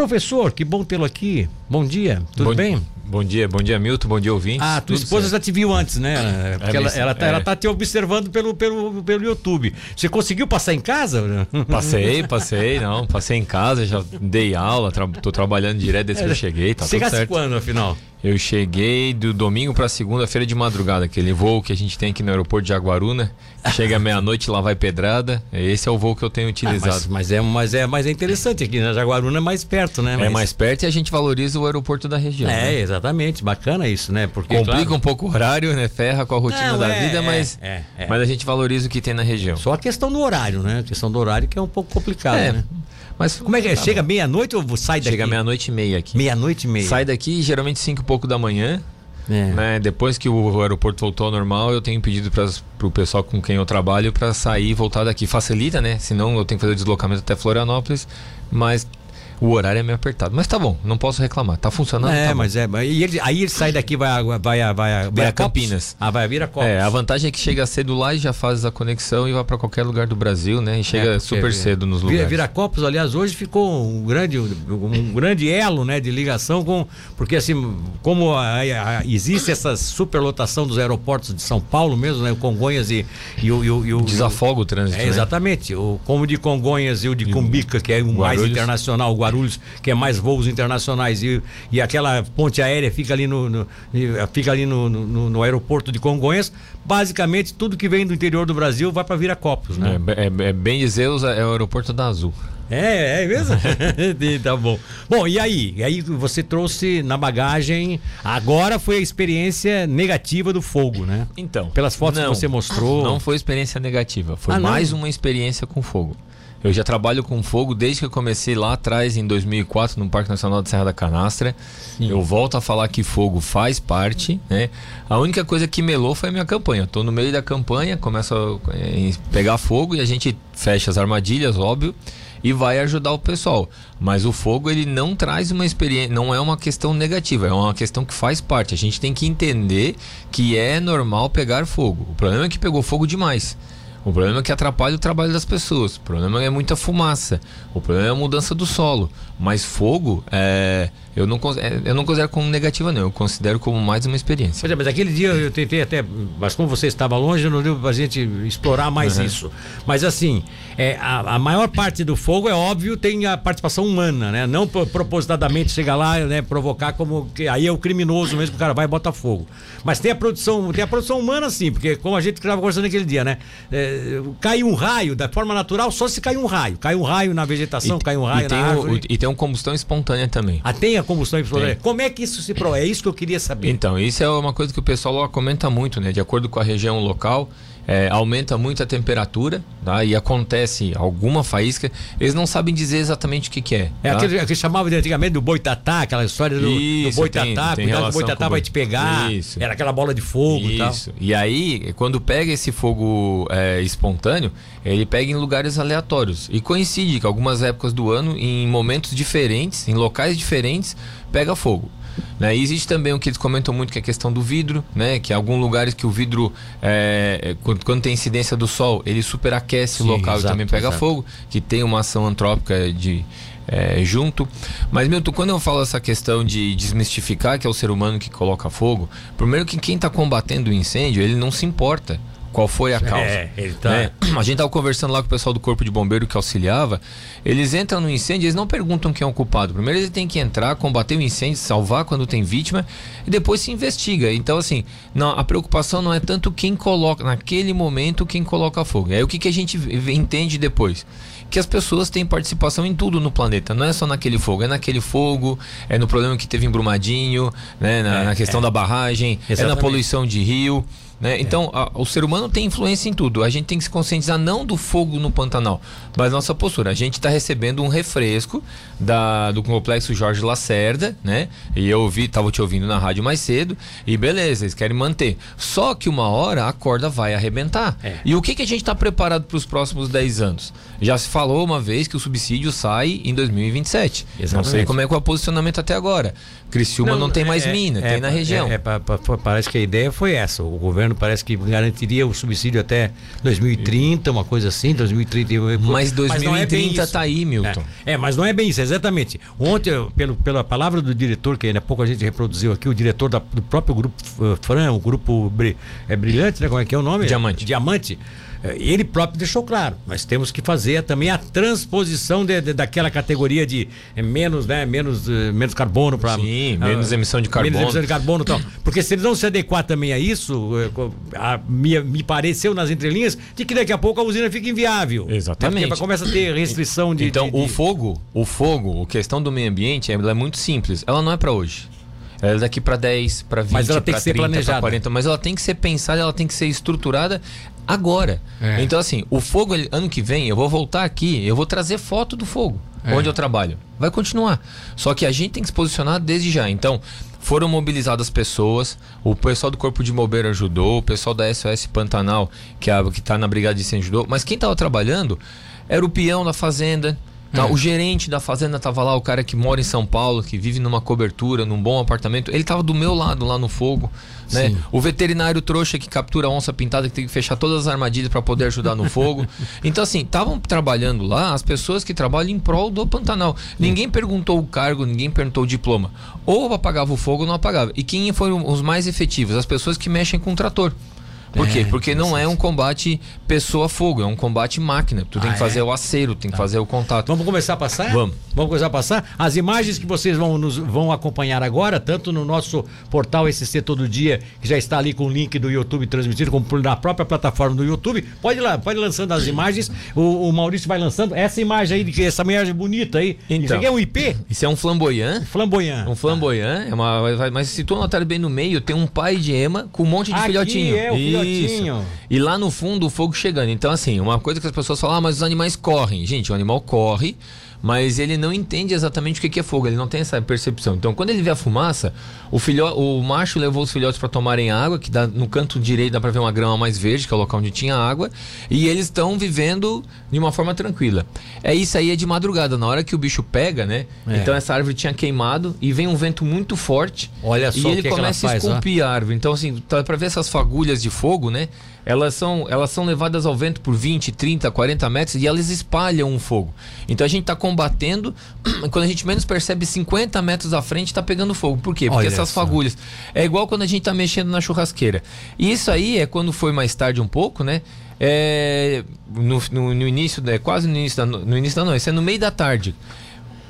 Professor, que bom tê-lo aqui. Bom dia, tudo bom, bem? Bom dia, bom dia, Milton, bom dia, ouvintes. Ah, tua tudo esposa certo. já te viu antes, né? Porque É, ela, ela, tá, é. ela tá te observando pelo, pelo, pelo YouTube. Você conseguiu passar em casa? Passei, passei, não, passei em casa, já dei aula, tra tô trabalhando direto desde que eu cheguei, tá tudo Chegasse certo. quando, afinal? Eu cheguei do domingo pra segunda-feira de madrugada, aquele voo que a gente tem aqui no aeroporto de Jaguaruna, chega meia-noite, lá vai pedrada, esse é o voo que eu tenho Ah, utilizado. mas, mas, é, mas, é, mas é interessante aqui, né? Jaguaruna é mais perto, né? É Mas- mais perto e a gente valoriza o aeroporto da região. É, né? exatamente. Bacana isso, né? Porque, Complica claro, um pouco o horário, né? Ferra com a rotina Não, da é, vida, é, mas, é, é. mas a gente valoriza o que tem na região. Só a questão do horário, né? A questão do horário que é um pouco complicado, É, né? mas Como é que é? Chega meia-noite ou sai daqui? Chega meia-noite e meia aqui. Meia-noite e meia. Sai daqui geralmente 5 e pouco da manhã. É. Né? Depois que o aeroporto voltou ao normal, eu tenho pedido para o pessoal com quem eu trabalho para sair e voltar daqui. Facilita, né? Senão eu tenho que fazer o deslocamento até Florianópolis, mas o horário é meio apertado. Mas tá bom, não posso reclamar. Tá funcionando. É, tá mas é. E ele, aí ele sai daqui, vai, a- vai, vai, vai Vira a? Campinas. Ah, vai a Viracopos. É, a vantagem é que chega cedo lá e já faz a conexão e vai para qualquer lugar do Brasil, né? E chega É, super cedo nos Vira- lugares. Viracopos, aliás, hoje ficou um grande, um grande elo né, de ligação com. Porque assim, como a- a- existe essa superlotação dos aeroportos de São Paulo mesmo, né? O Congonhas e, e o. E o, e o- Desafoga o trânsito. É, né? exatamente. O, como o de Congonhas e o de Cumbica, que é o mais internacional, o Guarulhos, que é mais voos internacionais, e, e aquela ponte aérea fica ali no, no- e, fica ali no, no- no aeroporto de Congonhas. Basicamente, tudo que vem do interior do Brasil vai para Viracopos, né? É, é- é bem dizer, é o aeroporto da Azul. É, é mesmo? tá bom. Bom, e aí? E aí você trouxe na bagagem. Agora foi a experiência negativa do fogo, né? Então. Pelas fotos não, que você mostrou. Não foi experiência negativa, foi Ah, não? mais uma experiência com fogo. Eu já trabalho com fogo desde que eu comecei lá atrás, em 2004, no Parque Nacional de Serra da Canastra. Eu volto a falar que fogo faz parte, né? A única coisa que melou foi a minha campanha. Estou no meio da campanha, começa a eh, pegar fogo e a gente fecha as armadilhas, óbvio, e vai ajudar o pessoal. Mas o fogo ele não traz uma experiência, não é uma questão negativa, é uma questão que faz parte. A gente tem que entender que é normal pegar fogo. O problema é que pegou fogo demais. O problema é que atrapalha o trabalho das pessoas. O problema é muita fumaça. O problema é a mudança do solo. Mas fogo, é, eu, não, é, eu não considero como negativa, não. Eu considero como mais uma experiência. Pois é, mas aquele dia eu tentei até. Mas como você estava longe, não deu pra gente explorar mais isso. Mas assim, é, a, a maior parte do fogo, é óbvio, tem a participação humana, né? Não pro- propositadamente chegar lá, né, provocar como. Que, aí é o criminoso mesmo, o cara vai e bota fogo. Mas tem a produção, tem a produção humana, sim, porque como a gente estava conversando naquele dia, né? É, cai um raio, da forma natural, só se cai um raio. Cai um raio na vegetação, cai um raio e, tem na o- árvore. o- e tem uma combustão espontânea também. Ah, tem a combustão espontânea. Tem. Como é que isso se prova? É isso que eu queria saber. Então, isso é uma coisa que o pessoal comenta muito, né? De acordo com a região local, é, aumenta muito a temperatura, tá? E acontece alguma faísca. Eles não sabem dizer exatamente o que, que é. É tá? aquele que chamava de antigamente do boitatá, aquela história do, do Isso, boitatá, tem- cuidado que o boitatá vai boi- te pegar. Isso. Era aquela bola de fogo e tal. Isso. E aí, quando pega esse fogo é, espontâneo, ele pega em lugares aleatórios. E coincide que algumas épocas do ano, em momentos diferentes, em locais diferentes, pega fogo. Né? E existe também o que eles comentam muito que é a questão do vidro, né? Que em alguns lugares que o vidro, é, é, quando, quando tem incidência do sol, ele superaquece Sim, o local exato, e também pega exato. fogo, que tem uma ação antrópica de é, junto. Mas, Milton, quando eu falo essa questão de desmistificar que é o ser humano que coloca fogo, primeiro que quem está combatendo o incêndio, ele não se importa qual foi a causa. É, ele tá- né? A gente tava conversando lá com o pessoal do Corpo de Bombeiro que auxiliava. Eles entram no incêndio, eles não perguntam quem é o culpado. Primeiro eles têm que entrar, combater o incêndio, salvar quando tem vítima e depois se investiga. Então, assim, não, a preocupação não é tanto quem coloca, naquele momento, quem coloca fogo. É o que, que a gente entende depois que as pessoas têm participação em tudo no planeta. Não é só naquele fogo, é naquele fogo, é no problema que teve em Brumadinho, né, na, É, na questão é. da barragem, é na Exatamente. poluição de rio. Né? Então, a- o ser humano tem influência em tudo. A gente tem que se conscientizar não do fogo no Pantanal, mas nossa postura. A gente está recebendo um refresco da, do complexo Jorge Lacerda, né? E eu ouvi, tava te ouvindo na rádio mais cedo, e beleza, eles querem manter. Só que uma hora a corda vai arrebentar. É. E o que, que a gente está preparado para os próximos 10 anos? Já se falou uma vez que o subsídio sai em 2027. Não sei Exatamente. como é que é o posicionamento até agora. Criciúma não, tem mais é- mina, é- tem na região. é- é pa- pa- parece que a ideia foi essa. O governo governo parece que garantiria o subsídio até 2030, uma coisa assim, 2030. Mas 2030 está é aí, Milton. É, é, mas não é bem isso, exatamente. Ontem, pelo, pela palavra do diretor, que ainda há pouco a gente reproduziu aqui, o diretor da, do próprio grupo uh, Fran, o grupo é Brilhante, né? Como é que é o nome? Diamante. Diamante ele próprio deixou claro, nós temos que fazer também a transposição de, de daquela categoria de é, menos, né, menos, uh, menos carbono para Sim, uh, menos emissão de carbono. Menos emissão de carbono, tal. Porque se eles não se adequar também a isso, uh, a, me, me pareceu nas entrelinhas de que daqui a pouco a usina fica inviável. Né, Exatamente. Porque começa a ter restrição de Então, de, o fogo, o fogo, a questão do meio ambiente, ela é muito simples. Ela não é para hoje. Ela é daqui para 10, para 20, mas ela tem que ser 30, planejada. 40, mas ela tem que ser pensada, ela tem que ser estruturada agora. É. Então, assim, o fogo, ano que vem, eu vou voltar aqui, eu vou trazer foto do fogo, é. onde eu trabalho. Vai continuar. Só que a gente tem que se posicionar desde já. Então, foram mobilizadas pessoas, o pessoal do Corpo de Bombeiro ajudou, o pessoal da SOS Pantanal, que é está na Brigada de Incêndio ajudou, mas quem estava trabalhando era o peão da fazenda, Tá, é. O gerente da fazenda tava lá, o cara que mora em São Paulo, que vive numa cobertura, num bom apartamento, ele tava do meu lado lá no fogo. Né? O veterinário trouxa que captura onça pintada, que tem que fechar todas as armadilhas para poder ajudar no fogo. Então, assim, estavam trabalhando lá as pessoas que trabalham em prol do Pantanal. Ninguém perguntou o cargo, ninguém perguntou o diploma. Ou apagava o fogo ou não apagava. E quem foram os mais efetivos? As pessoas que mexem com o trator. Por é, quê? Porque não é um combate pessoa-fogo, é um combate máquina. Tu ah, tem que fazer é? o acero, tem tá. que fazer o contato. Vamos começar a passar? Vamos. Vamos começar a passar? As imagens que vocês vão, nos, vão acompanhar agora, tanto no nosso portal SC Todo Dia, que já está ali com o link do YouTube transmitido, como na própria plataforma do YouTube. Pode ir lá, pode ir lançando as imagens. O, o Maurício vai lançando essa imagem aí, essa imagem bonita aí. Então, isso aqui é um IP? Isso é um flamboyant. Flamboyant. Um flamboyant. É uma, mas se tu notar bem no meio, tem um pai de ema com um monte de aqui filhotinho. É, o Isso. E lá no fundo o fogo chegando. Então, assim, uma coisa que as pessoas falam, ah, mas os animais correm. Gente, o animal corre, mas ele não entende exatamente o que é fogo, ele não tem essa percepção. Então, quando ele vê a fumaça, o, filho, o macho levou os filhotes para tomarem água, que dá, no canto direito dá para ver uma grama mais verde, que é o local onde tinha água, e eles estão vivendo de uma forma tranquila. É isso aí, é de madrugada, na hora que o bicho pega, né? É. Então, essa árvore tinha queimado e vem um vento muito forte. Olha só e ele que começa que a esculpir ó. a árvore. Então, assim, tá para ver essas fagulhas de fogo, né? elas são, elas são levadas ao vento por 20, 30, 40 metros e elas espalham o fogo. Então a gente está combatendo, quando a gente menos percebe 50 metros à frente está pegando fogo. Por quê? Porque Olha essas essa. fagulhas. É igual quando a gente está mexendo na churrasqueira. E isso aí é quando foi mais tarde um pouco, né? É, no, no, no início, é quase no início da, no início da noite, é no meio da tarde.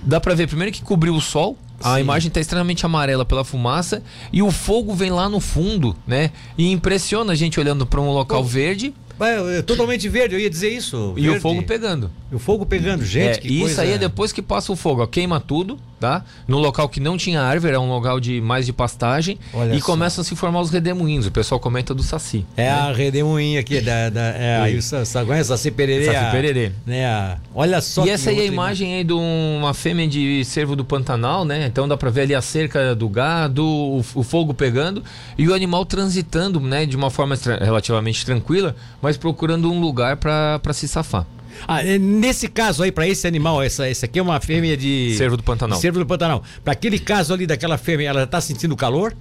Dá para ver primeiro que cobriu o sol, a Sim. imagem está extremamente amarela pela fumaça e o fogo vem lá no fundo, né? E impressiona a gente olhando para um local Pô. verde é totalmente verde, eu ia dizer isso. E o fogo pegando. E o fogo pegando, gente. É, isso coisa... aí é depois que passa o fogo, ó, queima tudo, tá? No local que não tinha árvore, é um local de mais de pastagem. Olha e só. começam a se formar os redemoinhos. O pessoal comenta do Saci. É né? a redemoinha aqui, da, da, é, aí o Saci, Saci Pererê. Saci Pererê. Né, a, olha só. E essa aí é a imagem aí de uma fêmea de cervo do Pantanal, né? Então dá pra ver ali a cerca do gado, o, o fogo pegando e o animal transitando, né? De uma forma relativamente tranquila, mas procurando um lugar para se safar. Ah, é, nesse caso aí, para esse animal, essa, essa aqui é uma fêmea de. Cervo do Pantanal. Cervo do Pantanal. Para aquele caso ali daquela fêmea, ela tá sentindo calor?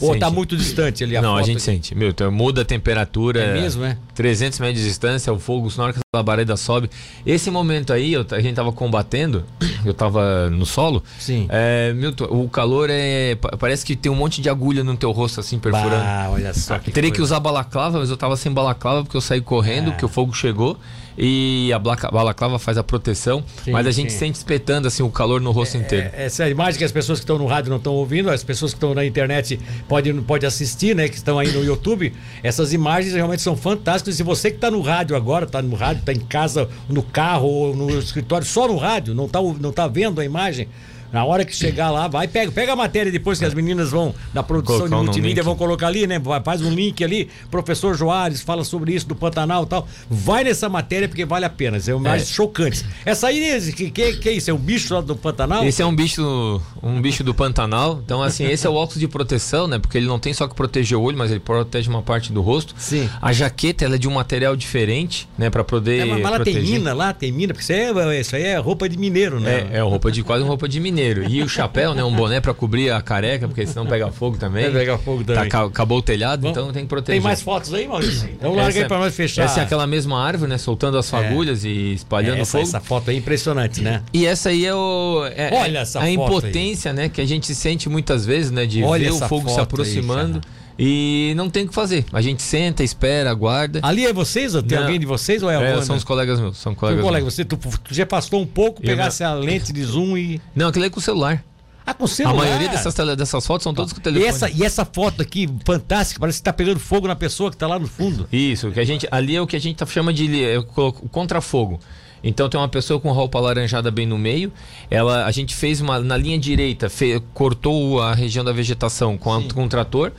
Ou está muito distante ali a Não, a gente sente. Meu, então muda a temperatura. É mesmo, é? 300 metros de distância, o fogo, na hora que a labareda sobe. Esse momento aí, eu, a gente tava combatendo, eu tava no solo. Sim. É, Milton, o calor é. Parece que tem um monte de agulha no teu rosto, assim, perfurando. Ah, olha só. Que Teria coisa. que usar balaclava, mas eu tava sem balaclava porque eu saí correndo, é. porque o fogo chegou e a balaclava faz a proteção, sim, mas a gente sim. sente espetando assim o calor no rosto é, inteiro. É, essa é a imagem que as pessoas que estão no rádio não estão ouvindo, as pessoas que estão na internet podem pode assistir, né, que estão aí no YouTube. Essas imagens realmente são fantásticas. E se você que está no rádio agora, está no rádio, está em casa, no carro ou no escritório, só no rádio, não está não tá vendo a imagem, na hora que chegar lá, vai, pega, pega a matéria depois que as meninas vão, da produção de multimídia, vão colocar ali, né? Faz um link ali, professor Joares fala sobre isso do Pantanal e tal. Vai nessa matéria porque vale a pena, é mais é. chocante. Essa aí, que, que, que é isso? É um bicho lá do Pantanal? Esse é um bicho, um bicho do Pantanal. Então, assim, esse é o óculos de proteção, né? Porque ele não tem só que proteger o olho, mas ele protege uma parte do rosto. Sim. A jaqueta, ela é de um material diferente, né? Pra poder. É, mas lá proteger. tem mina, lá tem mina, porque isso é, isso aí é roupa de mineiro, né? É, é roupa de quase roupa de mineiro mineiro. E o chapéu, né? Um boné para cobrir a careca, porque senão pega fogo também. É, pega fogo também. Tá, acabou o telhado, Bom, então tem que proteger. Tem mais fotos aí, Maurício? Então larga aí pra nós fechar. Essa é aquela mesma árvore, né? Soltando as é. fagulhas é. e espalhando essa, fogo. Essa foto é impressionante, né? E essa aí é o. É, Olha essa a impotência, aí. né? Que a gente sente muitas vezes, né? De Olha ver o fogo se aproximando. Aí, e não tem o que fazer. A gente senta, espera, aguarda. Ali é vocês? Tem não. alguém de vocês ou é, é São os colegas meus. São colegas colega, você tu, tu, já passou um pouco, pegasse a lente de zoom e. Não, aquilo é com o celular. Ah, com o celular. A maioria dessas, dessas fotos são todas com o telefone. E essa, e essa foto aqui, fantástica, parece que tá pegando fogo na pessoa que tá lá no fundo. Isso, que a gente, ali é o que a gente chama de é, contrafogo. Então tem uma pessoa com roupa alaranjada bem no meio. Ela, a gente fez uma na linha direita, fe, cortou a região da vegetação com, a, com um trator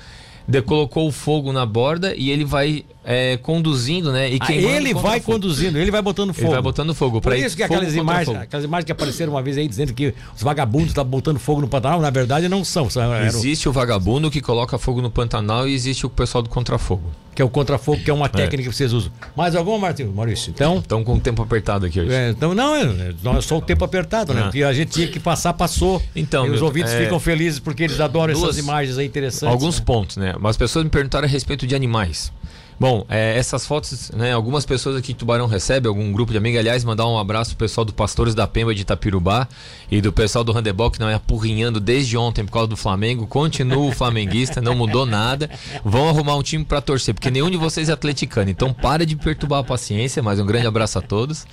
de, colocou o fogo na borda e ele vai é, conduzindo, né? E ah, ele vai conduzindo, ele vai botando fogo. Ele vai botando fogo. Por isso que aquelas imagens, aquelas imagens que apareceram uma vez aí dizendo que os vagabundos estavam botando fogo no Pantanal, na verdade não são. são existe o vagabundo que coloca fogo no Pantanal e existe o pessoal do contrafogo. Que é o contrafogo, que é uma é. técnica é. que vocês usam. Mais alguma, Martinho? Maurício? Então. Estão com o tempo apertado aqui hoje. É, então, não, é, é só o tempo apertado, né? Ah. Porque a gente tinha que passar, passou. Então, e os ouvintes é, ficam felizes porque eles adoram duas, essas imagens aí interessantes. Alguns né? pontos, né? Mas as pessoas me perguntaram a respeito de animais. Bom, é, essas fotos, né, algumas pessoas aqui em Tubarão recebem, algum grupo de amigos, aliás, mandar um abraço pro pessoal do Pastores da Pemba de Itapirubá e do pessoal do handebol que não é apurrinhando desde ontem por causa do Flamengo, continua o flamenguista, não mudou nada, vão arrumar um time para torcer, porque nenhum de vocês é atleticano, então para de perturbar a paciência, mas um grande abraço a todos.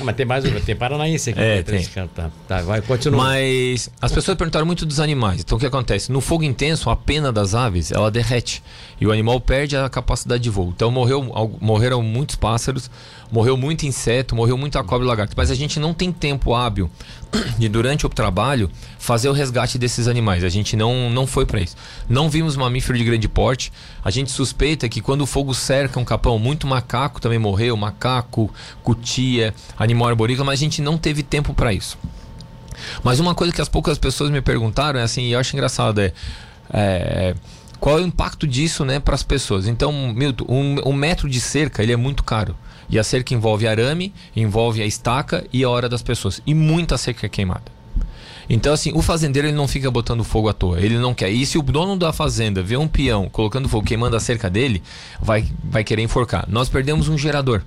Ah, mas tem mais tem paranaense aqui. É, tem. Tá, tá, vai, continua. Mas as pessoas perguntaram muito dos animais. Então o que acontece? No fogo intenso, a pena das aves, ela derrete. E o animal perde a capacidade de voo. Então morreu, morreram muitos pássaros, morreu muito inseto, morreu muita cobra e lagarto. Mas a gente não tem tempo hábil de, durante o trabalho, fazer o resgate desses animais. A gente não, não foi para isso. Não vimos mamífero de grande porte. A gente suspeita que quando o fogo cerca um capão, muito macaco também morreu, macaco, cutia, animal arborícola, mas a gente não teve tempo para isso. Mas uma coisa que as poucas pessoas me perguntaram é assim, e eu acho engraçado, é, é qual é o impacto disso né, para as pessoas. Então, Milton, um, um metro de cerca ele é muito caro. E a cerca envolve arame, envolve a estaca e a hora das pessoas. E muita cerca é queimada. Então, assim, o fazendeiro ele não fica botando fogo à toa. Ele não quer. E se o dono da fazenda vê um peão colocando fogo, queimando a cerca dele, vai, vai querer enforcar. Nós perdemos um gerador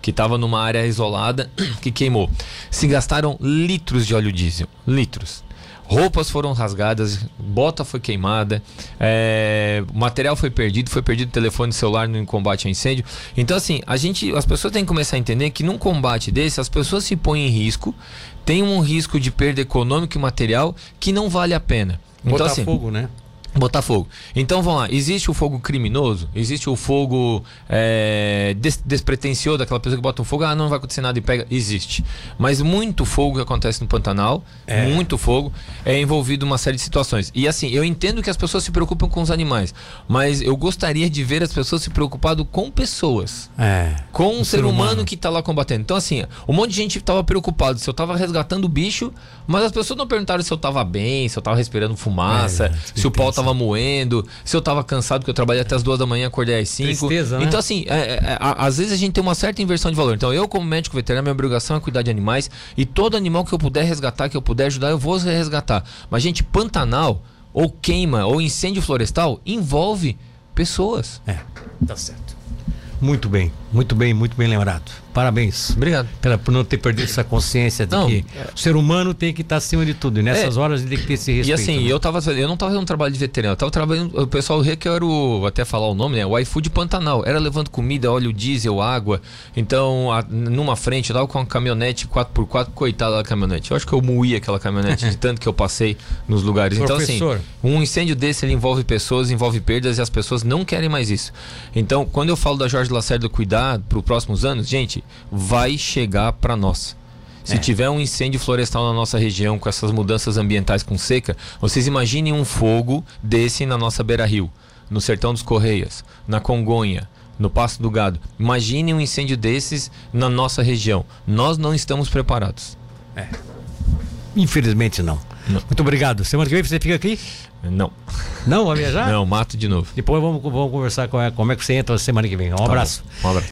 que estava numa área isolada que queimou. Se gastaram litros de óleo diesel. Litros roupas foram rasgadas, bota foi queimada, é, material foi perdido, foi perdido telefone celular no combate a incêndio. Então, assim, a gente, as pessoas têm que começar a entender que num combate desse, as pessoas se põem em risco, tem um risco de perda econômica e material que não vale a pena. Então, Botar assim, né? Botar fogo. Então vamos lá, existe o fogo criminoso, existe o fogo é, des despretensioso, daquela pessoa que bota um fogo, ah, não vai acontecer nada e pega. Existe. Mas muito fogo que acontece no Pantanal, é. muito fogo, é envolvido uma série de situações. E assim, eu entendo que as pessoas se preocupam com os animais, mas eu gostaria de ver as pessoas se preocupando com pessoas. É. Com um ser, humano, humano que está lá combatendo. Então, assim, um monte de gente estava preocupado se eu estava resgatando o bicho, mas as pessoas não perguntaram se eu estava bem, se eu estava respirando fumaça, é, se o pau tava moendo, se eu tava cansado, porque eu trabalhei até as duas da manhã, acordei às cinco. Tristeza, né? Então, assim, é, é, é às vezes a gente tem uma certa inversão de valor. Então, eu, como médico veterinário, minha obrigação é cuidar de animais e todo animal que eu puder resgatar, que eu puder ajudar, eu vou resgatar. Mas, gente, Pantanal, ou queima, ou incêndio florestal, envolve pessoas. É, tá certo. Muito bem, muito bem, muito bem lembrado. Parabéns. Obrigado. Pela, por não ter perdido essa consciência de não, que o ser humano tem que estar acima de tudo. E nessas é, horas ele tem que ter esse respeito. E assim, né? eu, tava, eu não estava fazendo um trabalho de veterinário, eu estava trabalhando. O pessoal que era o. Até falar o nome, né? O iFood Pantanal. Era levando comida, óleo diesel, água. Então, a, numa frente, eu tava com uma caminhonete 4x4, coitada da caminhonete. Eu acho que eu moí aquela caminhonete de tanto que eu passei nos lugares. Então, assim, um incêndio desse ele envolve pessoas, envolve perdas e as pessoas não querem mais isso. Então, quando eu falo da Jorge Lacerda cuidar para os próximos anos, gente, vai chegar para nós. Se é. tiver um incêndio florestal na nossa região com essas mudanças ambientais com seca, vocês imaginem um fogo desse na nossa beira-rio, no sertão dos Correias, na Congonha, no Passo do Gado. Imaginem um incêndio desses na nossa região. Nós não estamos preparados. É. Infelizmente não. não. Muito obrigado. Semana que vem você fica aqui? Não. Não, vai viajar? Não, mato de novo. Depois vamos, vamos conversar com como é que você entra semana que vem. Um tá abraço. Bom. Um abraço.